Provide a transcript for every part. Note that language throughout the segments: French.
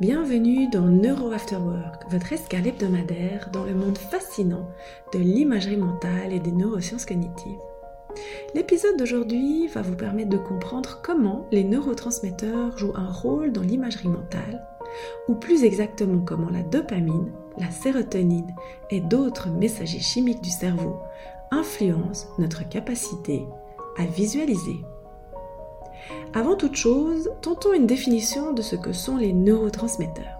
Bienvenue dans Neuro After Work, votre escale hebdomadaire dans le monde fascinant de l'imagerie mentale et des neurosciences cognitives. L'épisode d'aujourd'hui va vous permettre de comprendre comment les neurotransmetteurs jouent un rôle dans l'imagerie mentale, ou plus exactement comment la dopamine, la sérotonine et d'autres messagers chimiques du cerveau influencent notre capacité à visualiser. Avant toute chose, tentons une définition de ce que sont les neurotransmetteurs.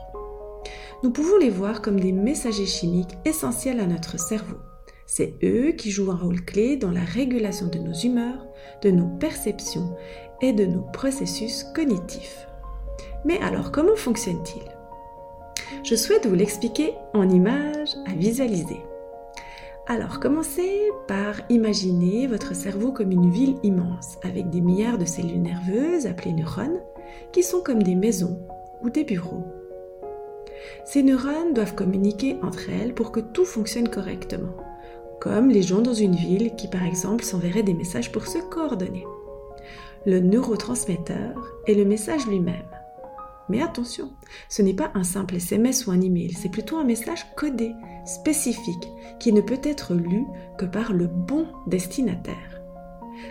Nous pouvons les voir comme des messagers chimiques essentiels à notre cerveau. C'est eux qui jouent un rôle clé dans la régulation de nos humeurs, de nos perceptions et de nos processus cognitifs. Mais alors, comment fonctionnent-ils Je souhaite vous l'expliquer en images à visualiser. Alors, commencez par imaginer votre cerveau comme une ville immense, avec des milliards de cellules nerveuses appelées neurones, qui sont comme des maisons ou des bureaux. Ces neurones doivent communiquer entre elles pour que tout fonctionne correctement, comme les gens dans une ville qui par exemple s'enverraient des messages pour se coordonner. Le neurotransmetteur est le message lui-même. Mais attention, ce n'est pas un simple SMS ou un email, c'est plutôt un message codé, spécifique, qui ne peut être lu que par le bon destinataire.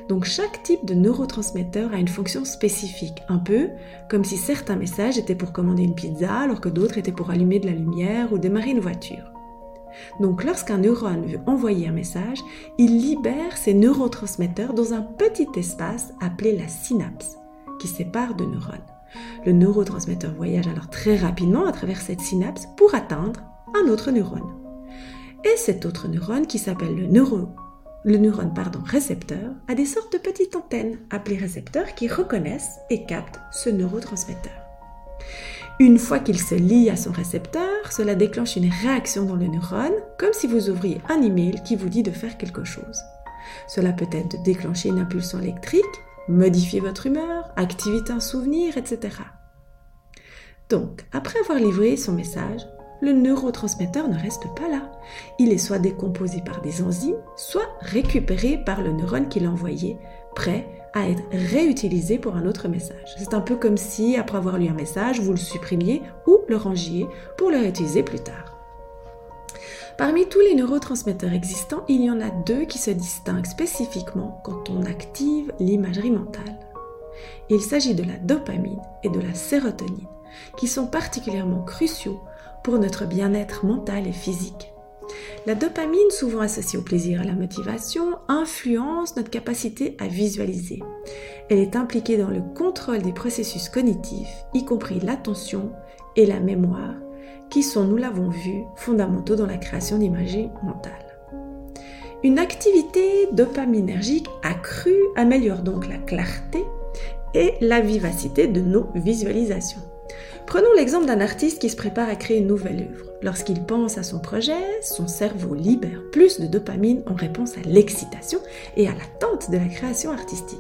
Donc chaque type de neurotransmetteur a une fonction spécifique, un peu comme si certains messages étaient pour commander une pizza alors que d'autres étaient pour allumer de la lumière ou démarrer une voiture. Donc lorsqu'un neurone veut envoyer un message, il libère ses neurotransmetteurs dans un petit espace appelé la synapse, qui sépare deux neurones. Le neurotransmetteur voyage alors très rapidement à travers cette synapse pour atteindre un autre neurone. Et cet autre neurone, qui s'appelle le, neurone récepteur, a des sortes de petites antennes appelées récepteurs qui reconnaissent et captent ce neurotransmetteur. Une fois qu'il se lie à son récepteur, cela déclenche une réaction dans le neurone, comme si vous ouvriez un email qui vous dit de faire quelque chose. Cela peut être de déclencher une impulsion électrique, modifier votre humeur, activer un souvenir, etc. Donc, après avoir livré son message, le neurotransmetteur ne reste pas là. Il est soit décomposé par des enzymes, soit récupéré par le neurone qui l'a envoyé, prêt à être réutilisé pour un autre message. C'est un peu comme si, après avoir lu un message, vous le supprimiez ou le rangiez pour le réutiliser plus tard. Parmi tous les neurotransmetteurs existants, il y en a deux qui se distinguent spécifiquement quand on active l'imagerie mentale. Il s'agit de la dopamine et de la sérotonine, qui sont particulièrement cruciaux pour notre bien-être mental et physique. La dopamine, souvent associée au plaisir et à la motivation, influence notre capacité à visualiser. Elle est impliquée dans le contrôle des processus cognitifs, y compris l'attention et la mémoire, qui sont, nous l'avons vu, fondamentaux dans la création d'imagerie mentale. Une activité dopaminergique accrue améliore donc la clarté et la vivacité de nos visualisations. Prenons l'exemple d'un artiste qui se prépare à créer une nouvelle œuvre. Lorsqu'il pense à son projet, son cerveau libère plus de dopamine en réponse à l'excitation et à l'attente de la création artistique.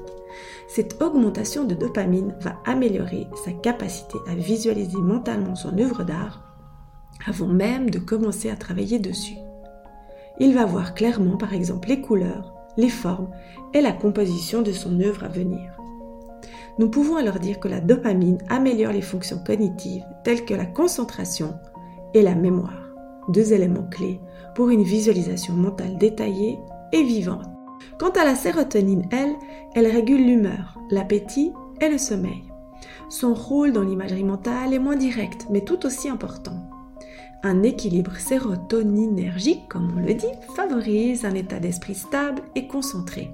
Cette augmentation de dopamine va améliorer sa capacité à visualiser mentalement son œuvre d'art avant même de commencer à travailler dessus. Il va voir clairement par exemple les couleurs, les formes et la composition de son œuvre à venir. Nous pouvons alors dire que la dopamine améliore les fonctions cognitives telles que la concentration et la mémoire, deux éléments clés pour une visualisation mentale détaillée et vivante. Quant à la sérotonine, elle, elle régule l'humeur, l'appétit et le sommeil. Son rôle dans l'imagerie mentale est moins direct, mais tout aussi important. Un équilibre sérotoninergique, comme on le dit, favorise un état d'esprit stable et concentré.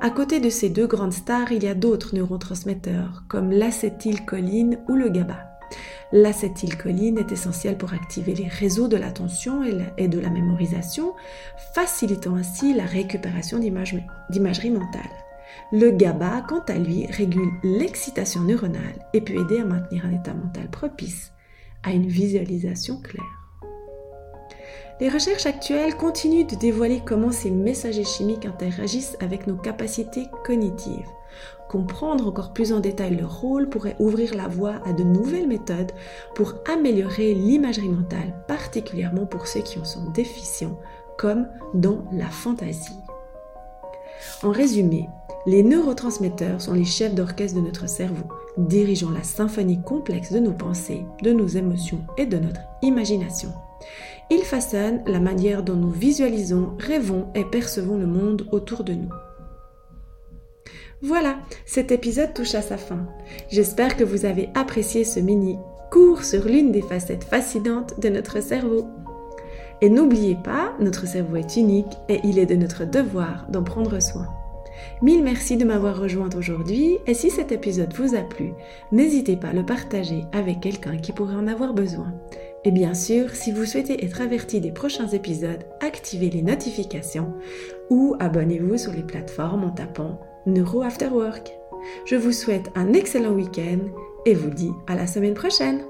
À côté de ces deux grandes stars, il y a d'autres neurotransmetteurs, comme l'acétylcholine ou le GABA. L'acétylcholine est essentielle pour activer les réseaux de l'attention et de la mémorisation, facilitant ainsi la récupération d'imagerie mentale. Le GABA, quant à lui, régule l'excitation neuronale et peut aider à maintenir un état mental propice à une visualisation claire. Les recherches actuelles continuent de dévoiler comment ces messagers chimiques interagissent avec nos capacités cognitives. Comprendre encore plus en détail leur rôle pourrait ouvrir la voie à de nouvelles méthodes pour améliorer l'imagerie mentale, particulièrement pour ceux qui en sont déficients, comme dans la fantaisie. En résumé, les neurotransmetteurs sont les chefs d'orchestre de notre cerveau, dirigeons la symphonie complexe de nos pensées, de nos émotions et de notre imagination. Il façonne la manière dont nous visualisons, rêvons et percevons le monde autour de nous. Voilà, cet épisode touche à sa fin. J'espère que vous avez apprécié ce mini cours sur l'une des facettes fascinantes de notre cerveau. Et n'oubliez pas, notre cerveau est unique et il est de notre devoir d'en prendre soin. Mille merci de m'avoir rejointe aujourd'hui et si cet épisode vous a plu, n'hésitez pas à le partager avec quelqu'un qui pourrait en avoir besoin. Et bien sûr, si vous souhaitez être averti des prochains épisodes, activez les notifications ou abonnez-vous sur les plateformes en tapant Neuro After Work. Je vous souhaite un excellent week-end et vous dis à la semaine prochaine